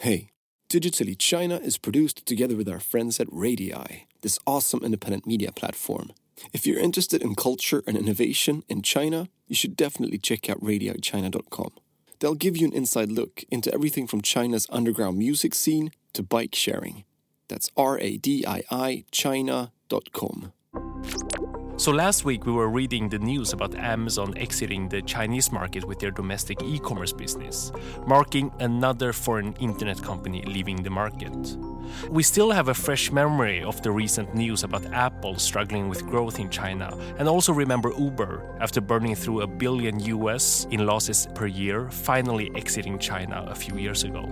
Hey, Digitally China is produced together with our friends at Radii, this awesome independent media platform. If you're interested in culture and innovation in China, you should definitely check out radiichina.com. They'll give you an inside look into everything from China's underground music scene to bike sharing. That's R A D I I China.com. So last week we were reading the news about Amazon exiting the Chinese market with their domestic e-commerce business, marking another foreign internet company leaving the market. We still have a fresh memory of the recent news about Apple struggling with growth in China, and also remember Uber, after burning through a billion US in losses per year, finally exiting China a few years ago.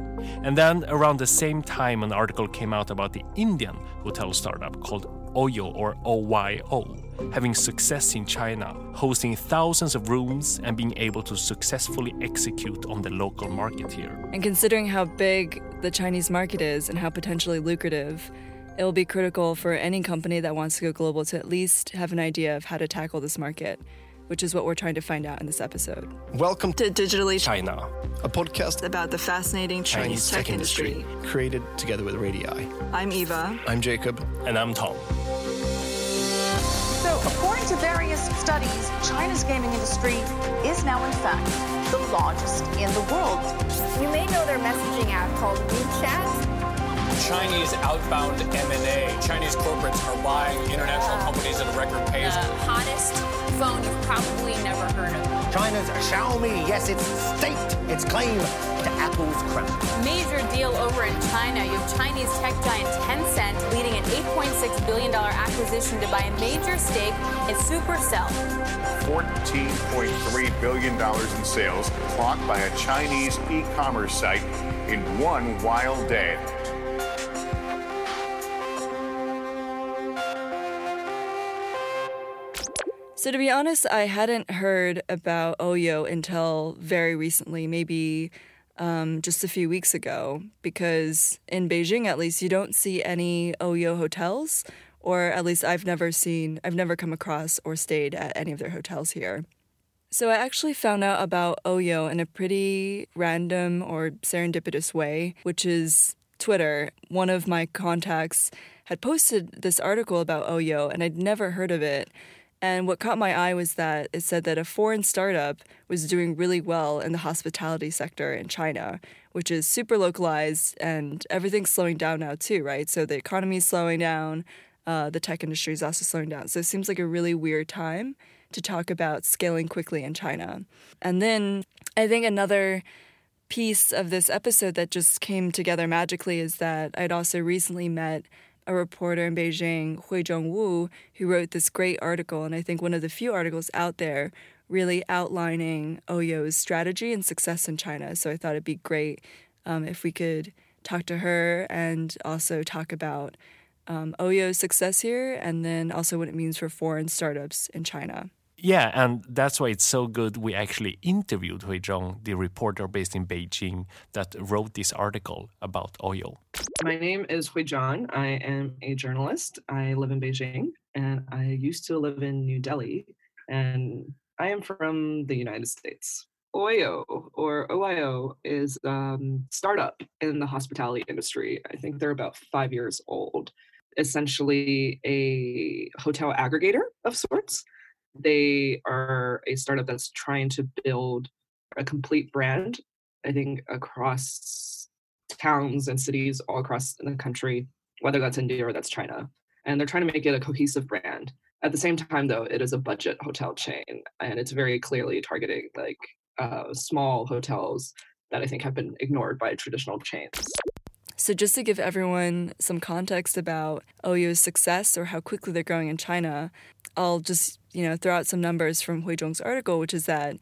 And then around the same time, an article came out about the Indian hotel startup called Oyo or OYO, having success in China, hosting thousands of rooms and being able to successfully execute on the local market here. And considering how big the Chinese market is and how potentially lucrative, it will be critical for any company that wants to go global to at least have an idea of how to tackle this market, which is what we're trying to find out in this episode. Welcome To Digitally China. a podcast about the fascinating Chinese, tech, industry. created together with Radii. I'm Eva. I'm Jacob. And I'm Tom. So, according to various studies, China's gaming industry is now, in fact, the largest in the world. You may know their messaging app called WeChat. Chinese outbound M&A. Chinese corporates are buying international companies at a record pace. the hottest phone you've probably never heard of. China's Xiaomi, yes, it's staked its claim to Apple's crown. Major deal over in China. You have Chinese tech giant Tencent leading an $8.6 billion acquisition to buy a major stake in Supercell. $14.3 billion in sales clocked by a Chinese e-commerce site in one wild day. So, to be honest, I hadn't heard about Oyo until very recently, maybe um, just a few weeks ago, because in Beijing, at least, you don't see any Oyo hotels, or at least I've never seen, I've never come across or stayed at any of their hotels here. So, I actually found out about Oyo in a pretty random or serendipitous way, which is Twitter. One of my contacts had posted this article about Oyo, and I'd never heard of it. And what caught my eye was that it said that a foreign startup was doing really well in the hospitality sector in China, which is super localized and everything's slowing down now too, right? So the economy is slowing down, uh, the tech industry is also slowing down. So it seems like a really weird time to talk about scaling quickly in China. And then I think another piece of this episode that just came together magically is that I'd also recently met a reporter in Beijing, Hui Zhongwu, who wrote this great article, and I think one of the few articles out there really outlining Oyo's strategy and success in China. So I thought it'd be great um, if we could talk to her and also talk about um, Oyo's success here, and then also what it means for foreign startups in China. Yeah, and that's why it's so good. We actually interviewed Hui Zhong, the reporter based in Beijing that wrote this article about Oyo. My name is Hui. I am a journalist. I live in Beijing and I used to live in New Delhi and I am from the United States. Oyo or OIO is a um, startup in the hospitality industry. I think they're about five years old. Essentially, a hotel aggregator of sorts. They are a startup that's trying to build a complete brand, I think, across towns and cities all across the country, whether that's India or that's China. And they're trying to make it a cohesive brand. At the same time, though, it is a budget hotel chain, and it's very clearly targeting like uh, small hotels that I think have been ignored by traditional chains. So, just to give everyone some context about Oyo's success or how quickly they're growing in China, I'll just you know throw out some numbers from Hui Zhong's article, which is that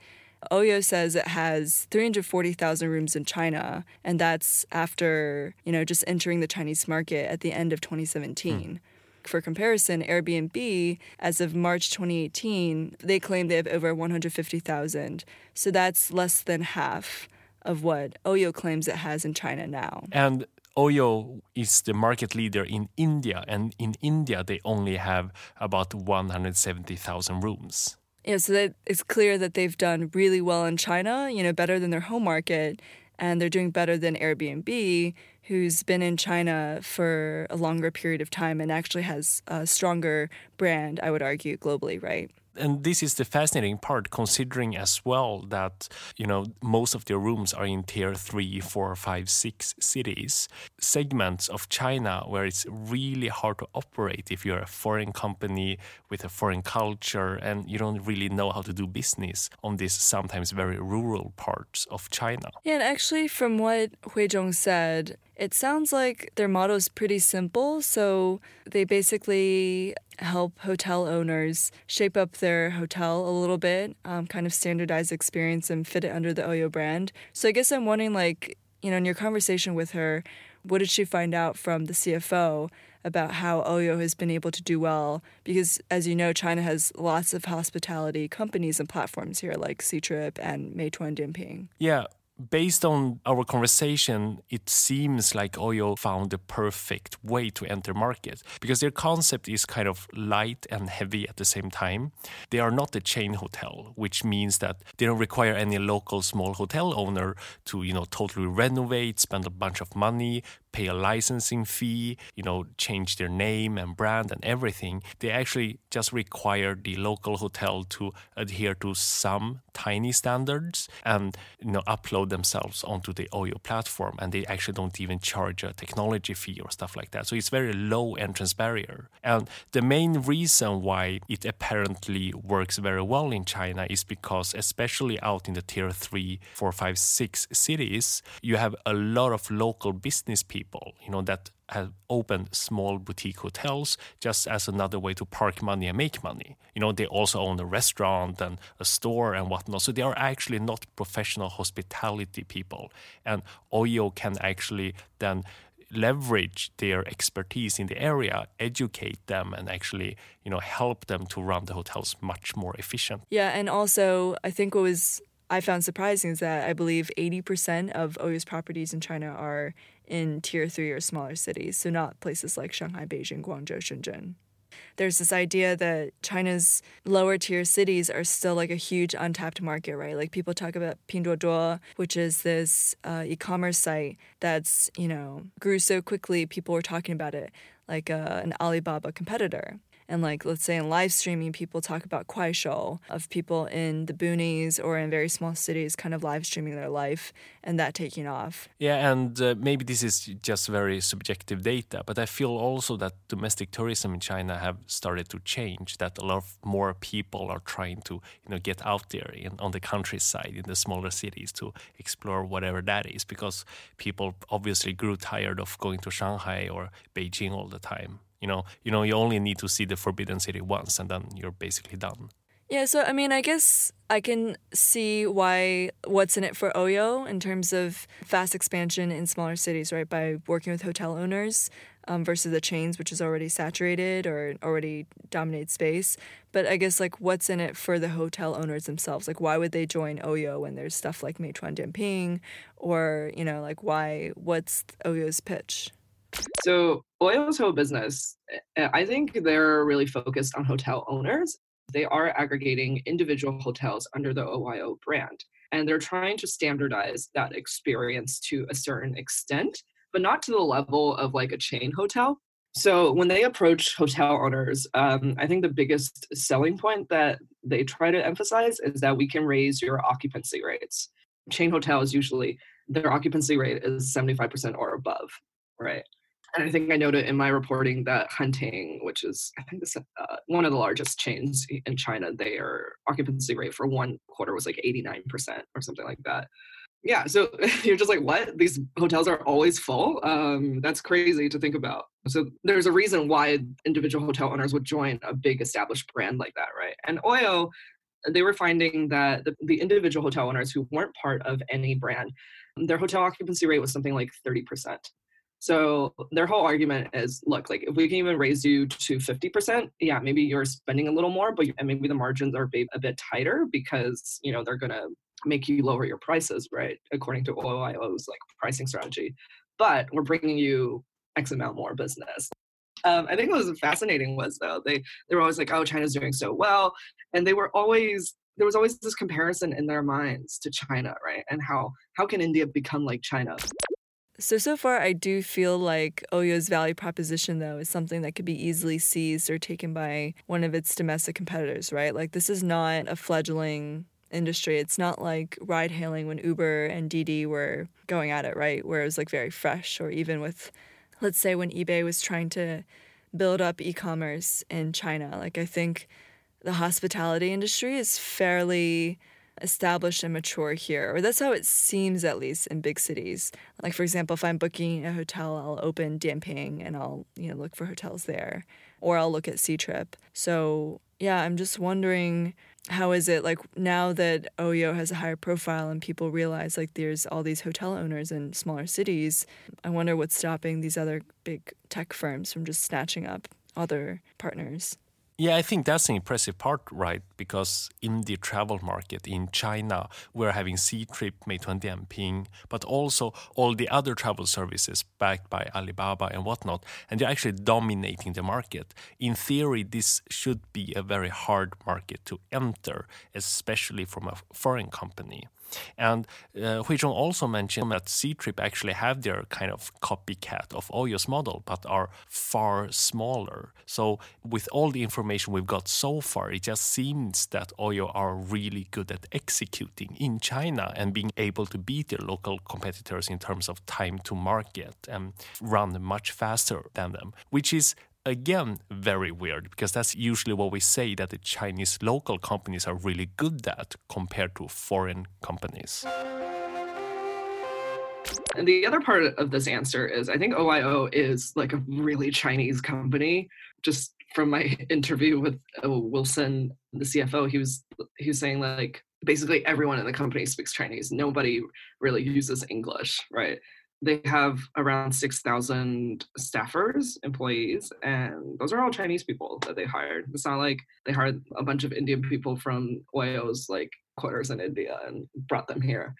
Oyo says it has 340,000 rooms in China, and that's after you know just entering the Chinese market at the end of 2017. Hmm. For comparison, Airbnb, as of March 2018, they claim they have over 150,000. So that's less than half of what Oyo claims it has in China now. And Oyo is the market leader in India, and in India they only have about 170,000 rooms. Yeah, so that it's clear that they've done really well in China, you know, better than their home market. and they're doing better than Airbnb, who's been in China for a longer period of time and actually has a stronger brand, I would argue, globally, right? And this is the fascinating part considering as well that you know most of their rooms are in tier three four five six cities. Segments of china where it's really hard to operate if you're a foreign company with a foreign culture and you don't really know how to do business on these sometimes very rural parts of china. Yeah and actually from what huizhong said it sounds like their motto is pretty simple. So they basically help hotel owners shape up their hotel a little bit, um, kind of standardize experience and fit it under the Oyo brand. So I guess I'm wondering, like, you know, in your conversation with her, what did she find out from the CFO about how Oyo has been able to do well? Because as you know, China has lots of hospitality companies and platforms here, like Ctrip and Meituan Dianping. Yeah, based on our conversation, it seems like Oyo found the perfect way to enter market because their concept is kind of light and heavy at the same time. They are not a chain hotel, which means that they don't require any local small hotel owner to, you know, totally renovate, spend a bunch of money, pay a licensing fee, you know, change their name and brand and everything. They actually just require the local hotel to adhere to some tiny standards and you know upload themselves onto the Oyo platform and they actually don't even charge a technology fee or stuff like that. So it's very low entrance barrier. And the main reason why it apparently works very well in China is because especially out in the tier three, four, five, six cities, you have a lot of local business people people, you know, that have opened small boutique hotels just as another way to park money and make money. You know, they also own a restaurant and a store and whatnot. So they are actually not professional hospitality people. And Oyo can actually then leverage their expertise in the area, educate them, and actually, you know, help them to run the hotels much more efficient. Yeah, and also I think what was I found surprising is that I believe 80% of Oyo's properties in China are in tier three or smaller cities, so not places like Shanghai, Beijing, Guangzhou, Shenzhen. There's this idea that China's lower tier cities are still like a huge untapped market, right? Like people talk about Pinduoduo, which is this uh, e-commerce site that's you know grew so quickly. People were talking about it like uh, an Alibaba competitor. And like, let's say in live streaming, people talk about kuaishou of people in the boonies or in very small cities kind of live streaming their life and that taking off. Yeah, and uh, maybe this is just very subjective data, but I feel also that domestic tourism in China have started to change. That a lot of more people are trying to, you know, get out there in, on the countryside in the smaller cities to explore whatever that is, because people obviously grew tired of going to Shanghai or Beijing all the time. You know, you know, you only need to see the Forbidden City once, and then you're basically done. Yeah, so I mean, I guess I can see why what's in it for Oyo in terms of fast expansion in smaller cities, right? By working with hotel owners um, versus the chains, which is already saturated or already dominate space. But I guess like what's in it for the hotel owners themselves? Like why would they join Oyo when there's stuff like Meituan Dianping, or you know, like why? What's Oyo's pitch? So Oyo's whole business, eh, I think they're really focused on hotel owners. They are aggregating individual hotels under the OYO brand. And they're trying to standardize that experience to a certain extent, but not to the level of like a chain hotel. So when they approach hotel owners, um, I think the biggest selling point that they try to emphasize is that we can raise your occupancy rates. Chain hotels usually their occupancy rate is 75% or above, right? And I think I noted in my reporting that Hanting, which is I think this uh, one of the largest chains in China, their occupancy rate for one quarter was like 89% or something like that. Yeah, so you're just like, what? These hotels are always full. Um, that's crazy to think about. So there's a reason why individual hotel owners would join a big established brand like that, right? And Oyo, they were finding that the, the individual hotel owners who weren't part of any brand, their hotel occupancy rate was something like 30%. So their whole argument is, look, like if we can even raise you to 50%, yeah, maybe you're spending a little more, but and maybe the margins are a bit tighter because, you know, they're going to make you lower your prices, right? According to OYO's like pricing strategy. But we're bringing you X amount more business. Um, I think what was fascinating was though they they were always like, oh, China's doing so well, and they were always there was always this comparison in their minds to China, right? And how how can India become like China? So, so far, I do feel like Oyo's value proposition, though, is something that could be easily seized or taken by one of its domestic competitors, right? Like, this is not a fledgling industry. It's not like ride hailing when Uber and Didi were going at it, right? Where it was like very fresh, or even with, let's say, when eBay was trying to build up e commerce in China. Like, I think the hospitality industry is fairly established and mature here, or that's how it seems at least in big cities. Like for example, if I'm booking a hotel, I'll open Dianping and I'll you know look for hotels there, or I'll look at Ctrip. So yeah, I'm just wondering how is it like now that Oyo has a higher profile and people realize like there's all these hotel owners in smaller cities. I wonder what's stopping these other big tech firms from just snatching up other partners. Yeah, I think that's an impressive part, right? Because in the travel market in China, we're having Ctrip, Meituan Dianping, but also all the other travel services backed by Alibaba and whatnot, and they're actually dominating the market. In theory, this should be a very hard market to enter, especially from a foreign company. And uh, Huizhong also mentioned that Ctrip actually have their kind of copycat of Oyo's model, but are far smaller. So with all the information we've got so far, it just seems that Oyo are really good at executing in China and being able to beat their local competitors in terms of time to market and run much faster than them, which is again very weird because that's usually what we say that the Chinese local companies are really good at compared to foreign companies. And the other part of this answer is I think OYO is like a really Chinese company. Just from my interview with uh, Wilson, the CFO, he was he was saying like basically everyone in the company speaks Chinese. Nobody really uses English, right? They have around 6,000 staffers, employees, and those are all Chinese people that they hired. It's not like they hired a bunch of Indian people from Oyo's like quarters in India and brought them here.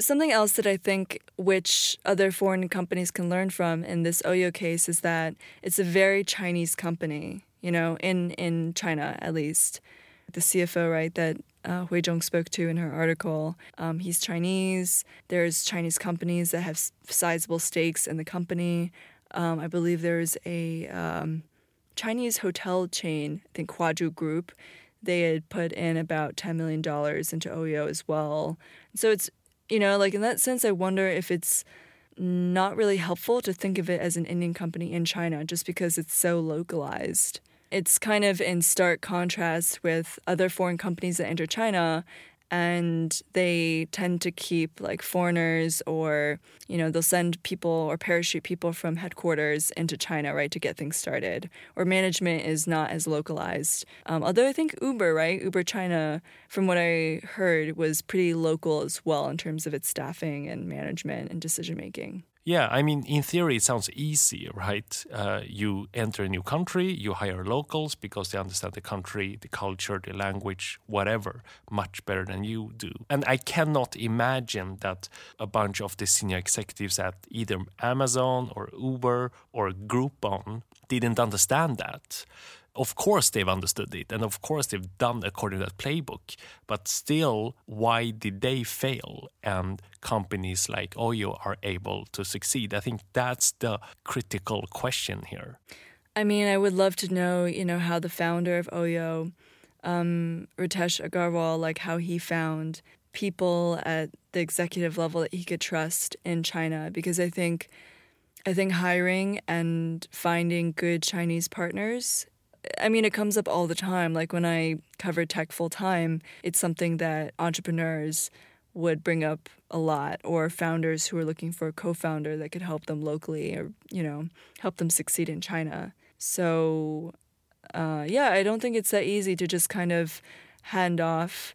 Something else that I think which other foreign companies can learn from in this Oyo case is that it's a very Chinese company, you know, in in China at least. The CFO, right, that uh, Huizhong spoke to in her article. Um, he's Chinese. There's Chinese companies that have sizable stakes in the company. Um, I believe there's a um, Chinese hotel chain, I think Huazhu Group. They had put in about $10 million into Oyo as well. So it's, you know, like in that sense, I wonder if it's not really helpful to think of it as an Indian company in China just because it's so localized it's kind of in stark contrast with other foreign companies that enter China and they tend to keep like foreigners or you know they'll send people or parachute people from headquarters into china right to get things started. Or management is not as localized. Um, although i think uber right uber china from what i heard was pretty local as well in terms of its staffing and management and decision making yeah, I mean, in theory, it sounds easy, right? Uh, you enter a new country, you hire locals because they understand the country, the culture, the language, whatever, much better than you do. And I cannot imagine that a bunch of the senior executives at either Amazon or Uber or Groupon didn't understand that of course they've understood it and of course they've done according to that playbook but still why did they fail? And companies like oyo are able to succeed. I think that's the critical question here. I mean i would love to know you know how the founder of oyo um, ritesh agarwal like how he found people at the executive level that he could trust in china because i think I think hiring and finding good Chinese partners I mean, it comes up all the time. Like when I cover tech full time, it's something that entrepreneurs would bring up a lot, or founders who are looking for a co founder that could help them locally or, you know, help them succeed in China. So, uh, yeah, I don't think it's that easy to just kind of hand off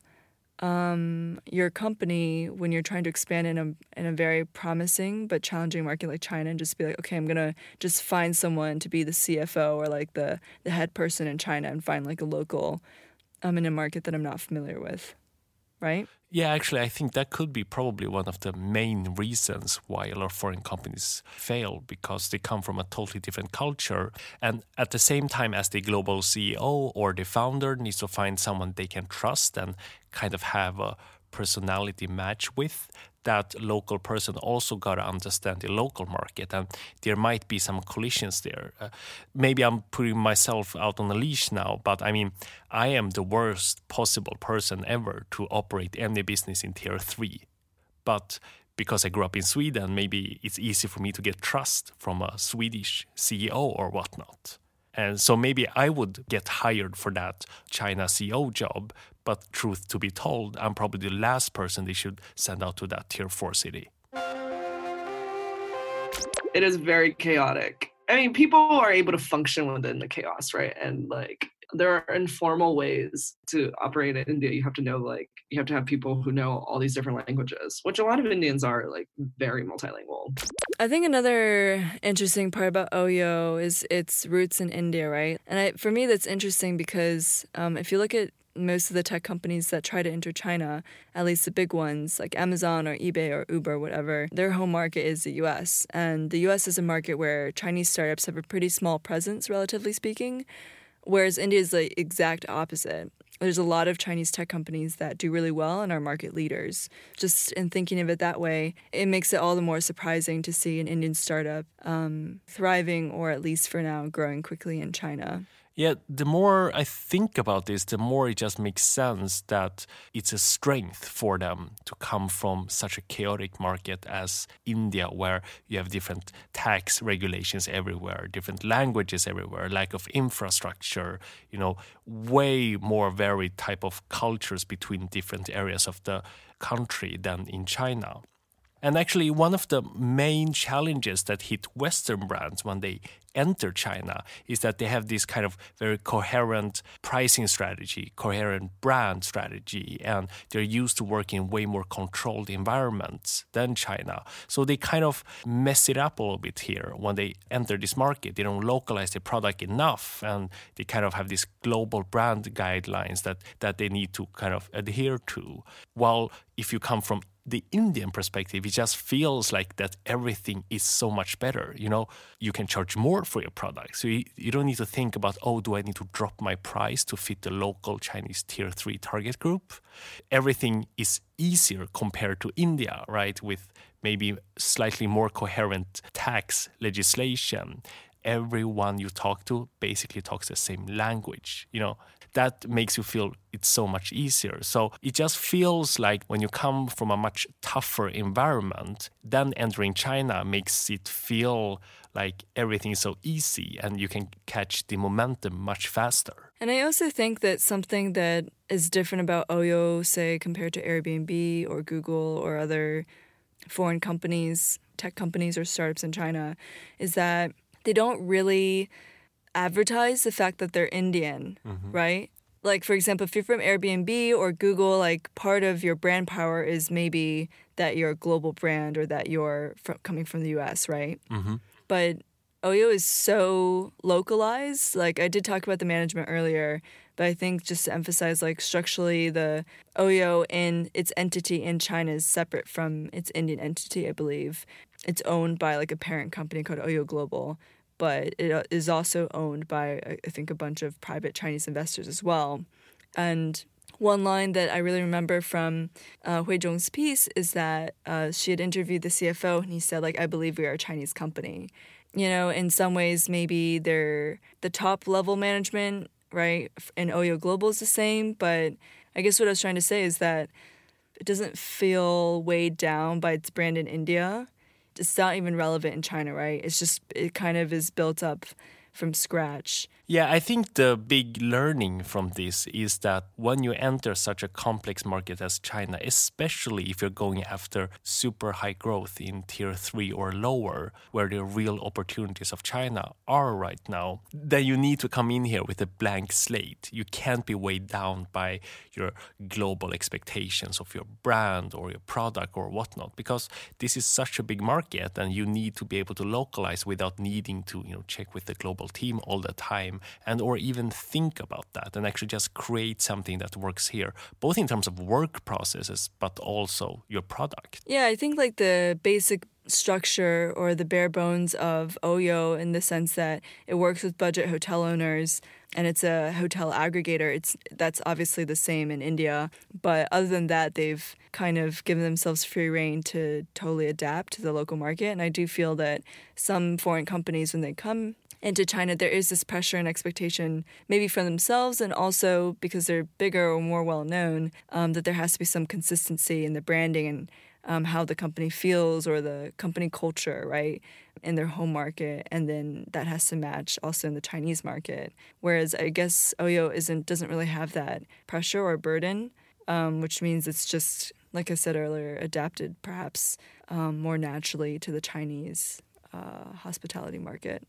um, your company when you're trying to expand in a in a very promising but challenging market like China and just be like, okay, I'm gonna just find someone to be the CFO or like the the head person in China and find like a local um in a market that I'm not familiar with. Right? Yeah, actually, I think that could be probably one of the main reasons why a lot of foreign companies fail because they come from a totally different culture. And at the same time as the global CEO or the founder needs to find someone they can trust and kind of have a personality match with, that local person also got to understand the local market and there might be some collisions there. Uh, maybe i'm putting myself out on a leash now but i mean i am the worst possible person ever to operate any business in tier 3 but because i grew up in sweden maybe it's easy for me to get trust from a swedish ceo or whatnot. And so maybe I would get hired for that China CEO job, but truth to be told, I'm probably the last person they should send out to that tier four city. It is very chaotic. I mean, people are able to function within the chaos, right? And like there are informal ways to operate in India. You have to know like you have to have people who know all these different languages, which a lot of Indians are like very multilingual. I think another interesting part about Oyo is its roots in India, right? And I, for me, that's interesting because um, if you look at most of the tech companies that try to enter China, at least the big ones like Amazon or eBay or Uber, whatever, their home market is the US. And the US is a market where Chinese startups have a pretty small presence, relatively speaking, whereas India is the exact opposite. There's a lot of Chinese tech companies that do really well and are market leaders. Just in thinking of it that way, it makes it all the more surprising to see an Indian startup um, thriving or at least for now growing quickly in China. Yeah, the more I think about this, the more it just makes sense that it's a strength for them to come from such a chaotic market as India, where you have different tax regulations everywhere, different languages everywhere, lack of infrastructure, you know, way more varied type of cultures between different areas of the country than in China. And actually, one of the main challenges that hit Western brands when they enter China is that they have this kind of very coherent pricing strategy, coherent brand strategy, and they're used to working in way more controlled environments than China. So they kind of mess it up a little bit here when they enter this market. They don't localize the product enough, and they kind of have these global brand guidelines that, that they need to kind of adhere to. While if you come from the Indian perspective, it just feels like that everything is so much better. You know, you can charge more for your product. So you, you don't need to think about, oh, do I need to drop my price to fit the local Chinese tier three target group? Everything is easier compared to India, right? With maybe slightly more coherent tax legislation. Everyone you talk to basically talks the same language. You know, that makes you feel it's so much easier. So it just feels like when you come from a much tougher environment, then entering China makes it feel like everything is so easy and you can catch the momentum much faster. And I also think that something that is different about Oyo, say, compared to Airbnb or Google or other foreign companies, tech companies or startups in China, is that they don't really advertise the fact that they're Indian, mm-hmm. right? Like, for example, if you're from Airbnb or Google, like part of your brand power is maybe that you're a global brand or that you're from, coming from the US, right? Mm-hmm. But Oyo is so localized. Like, I did talk about the management earlier, but I think just to emphasize, like, structurally, the Oyo in its entity in China is separate from its Indian entity, I believe. It's owned by like a parent company called Oyo Global but it uh, also owned by, I think, a bunch of private Chinese investors as well. And one line that I really remember from uh, Hui Zhong's piece is that uh, she had interviewed the CFO and he said, like, I believe we are a Chinese company. You know, in some ways, maybe they're the top level management, right? And Oyo Global is the same. But I guess what I was trying to say is that it doesn't feel weighed down by its brand in India it's not even relevant in China, right? It's just it kind of is built up from scratch. Yeah, I think the big learning from this is that when you enter such a complex market as China, especially if you're going after super high growth in tier three or lower, where the real opportunities of China are right now, then you need to come in here with a blank slate. You can't be weighed down by your global expectations of your brand or your product or whatnot, because this is such a big market and you need to be able to localize without needing to, you know, check with the global team all the time and or even think about that and actually just create something that works here both in terms of work processes but also your product yeah i think like the basic structure or the bare bones of oyo in the sense that it works with budget hotel owners and it's a hotel aggregator. It's that's obviously the same in India, but other than that, they've kind of given themselves free reign to totally adapt to the local market. And I do feel that some foreign companies, when they come into China, there is this pressure and expectation, maybe from themselves, and also because they're bigger or more well known, um, that there has to be some consistency in the branding and um, how the company feels or the company culture, right, in their home market, and then that has to match also in the Chinese market. Whereas I guess Oyo isn't doesn't really have that pressure or burden, um, which means it's just like I said earlier, adapted perhaps um, more naturally to the Chinese uh, hospitality market.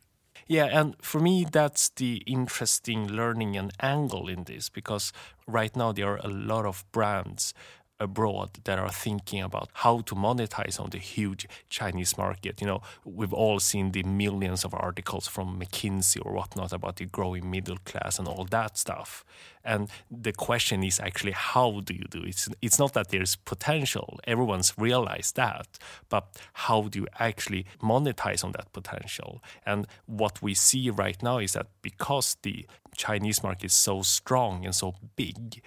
Yeah, and for me, that's the interesting learning and angle in this because right now there are a lot of brands abroad that are thinking about how to monetize on the huge Chinese market. You know, we've all seen the millions of articles from McKinsey or whatnot about the growing middle class and all that stuff. And the question is actually, how do you do it? It's, it's not that there's potential, everyone's realized that, but how do you actually monetize on that potential? And what we see right now is that because the Chinese market is so strong and so big,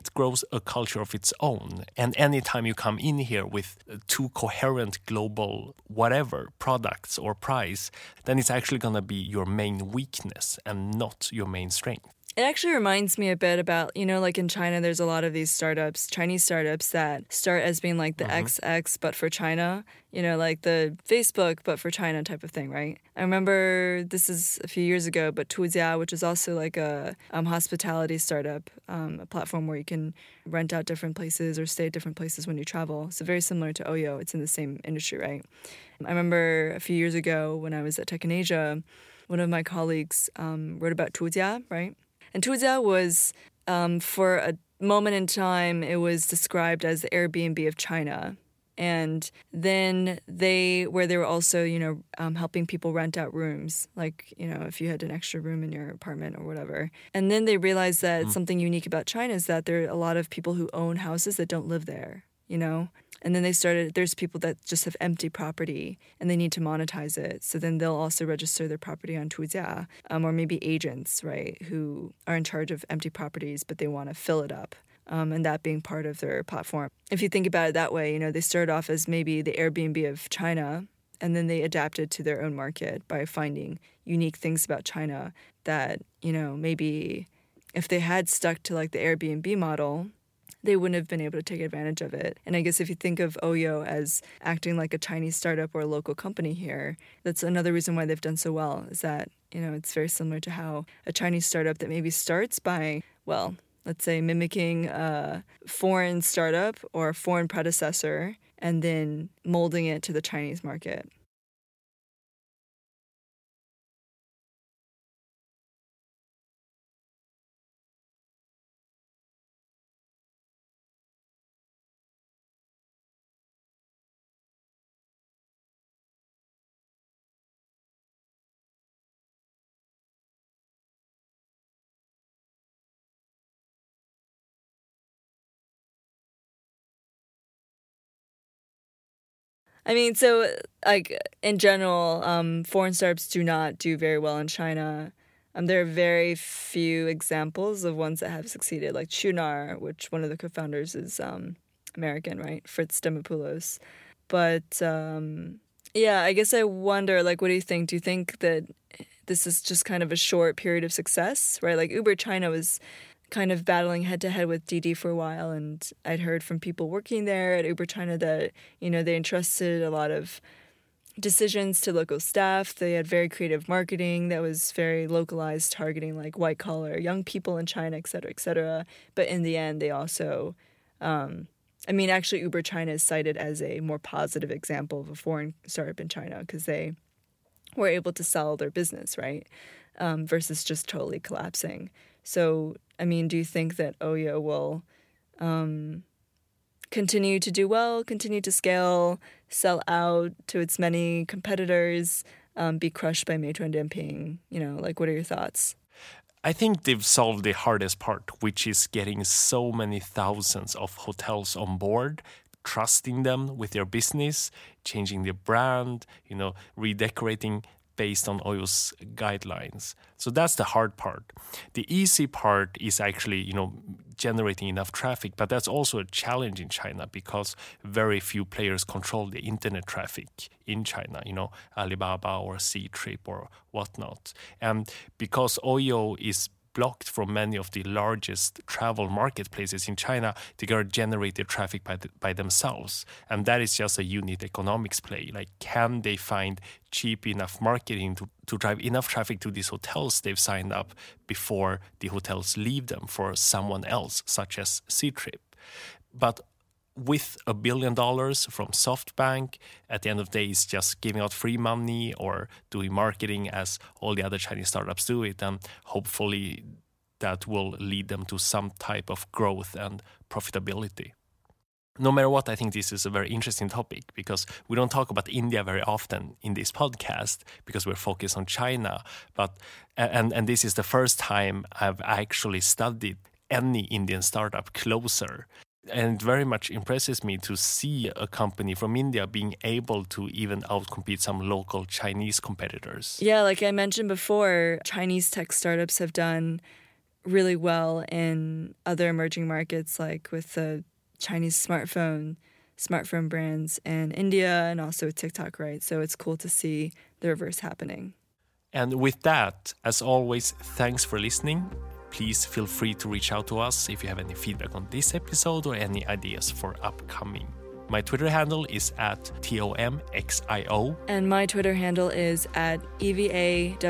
it grows a culture of its own. And anytime you come in here with uh, two coherent global whatever products or price, then it's actually going to be your main weakness and not your main strength. It actually reminds me a bit about, you know, like in China, there's a lot of these startups, Chinese startups that start as being like the mm-hmm. XX, but for China, you know, like the Facebook, but for China type of thing, right? I remember this is a few years ago, but Tujia, which is also like a um, hospitality startup, um, a platform where you can rent out different places or stay at different places when you travel. So very similar to Oyo, it's in the same industry, right? I remember a few years ago when I was at Tech in Asia, one of my colleagues um, wrote about Tujia, right? And Tujia was, um, for a moment in time, it was described as the Airbnb of China. And then they, where they were also, you know, um, helping people rent out rooms, like, you know, if you had an extra room in your apartment or whatever. And then they realized that mm. something unique about China is that there are a lot of people who own houses that don't live there, you know? And then they started, there's people that just have empty property and they need to monetize it. So then they'll also register their property on Tujia, um, or maybe agents, right, who are in charge of empty properties, but they want to fill it up. Um, and that being part of their platform. If you think about it that way, you know, they started off as maybe the Airbnb of China, and then they adapted to their own market by finding unique things about China that, you know, maybe if they had stuck to like the Airbnb model, they wouldn't have been able to take advantage of it. And I guess if you think of Oyo as acting like a Chinese startup or a local company here, that's another reason why they've done so well is that, you know, it's very similar to how a Chinese startup that maybe starts by, well, let's say mimicking a foreign startup or a foreign predecessor and then molding it to the Chinese market. I mean, so like in general, um, foreign startups do not do very well in China. Um, there are very few examples of ones that have succeeded, like Qunar, which one of the co-founders is um, American, right? Fritz Demopoulos. But um, yeah, I guess I wonder, like, what do you think? Do you think that this is just kind of a short period of success, right? Like Uber China was kind of battling head to head with Didi for a while, and I'd heard from people working there at Uber China that you know they entrusted a lot of decisions to local staff. They had very creative marketing that was very localized, targeting like white collar young people in China, et cetera, et cetera. But in the end, they also, um, I mean, actually, Uber China is cited as a more positive example of a foreign startup in China because they were able to sell their business, right? Um, versus just totally collapsing. So, I mean, do you think that Oyo will um, continue to do well, continue to scale, sell out to its many competitors? um, be crushed by Meituan Dianping? You know, like what are your thoughts? I think they've solved the hardest part, which is getting so many thousands of hotels on board, trusting them with their business, changing their brand, you know, redecorating based on Oyo's guidelines. So that's the hard part. The easy part is actually, you know, generating enough traffic, but that's also a challenge in China because very few players control the internet traffic in China, you know, Alibaba or Ctrip or whatnot. And because Oyo is blocked from many of the largest travel marketplaces in China. They generate their traffic by, by themselves. And that is just a unit economics play. Like, can they find cheap enough marketing to, to drive enough traffic to these hotels they've signed up before the hotels leave them for someone else, such as Ctrip? But with a billion dollars from SoftBank, at the end of the day, it's just giving out free money or doing marketing as all the other Chinese startups do it. And hopefully that will lead them to some type of growth and profitability. No matter what, I think this is a very interesting topic because we don't talk about India very often in this podcast because we're focused on China. But and and this is the first time I've actually studied any Indian startup closer and it very much impresses me to see a company from India being able to even outcompete some local Chinese competitors. Yeah, like I mentioned before, Chinese tech startups have done really well in other emerging markets, like with the Chinese smartphone smartphone brands in India and also with TikTok, right? So it's cool to see the reverse happening. And with that, as always, thanks for listening Please feel free to reach out to us if you have any feedback on this episode or any ideas for upcoming. My Twitter handle is at TOMXIO. And my Twitter handle is at EVAWXIAO.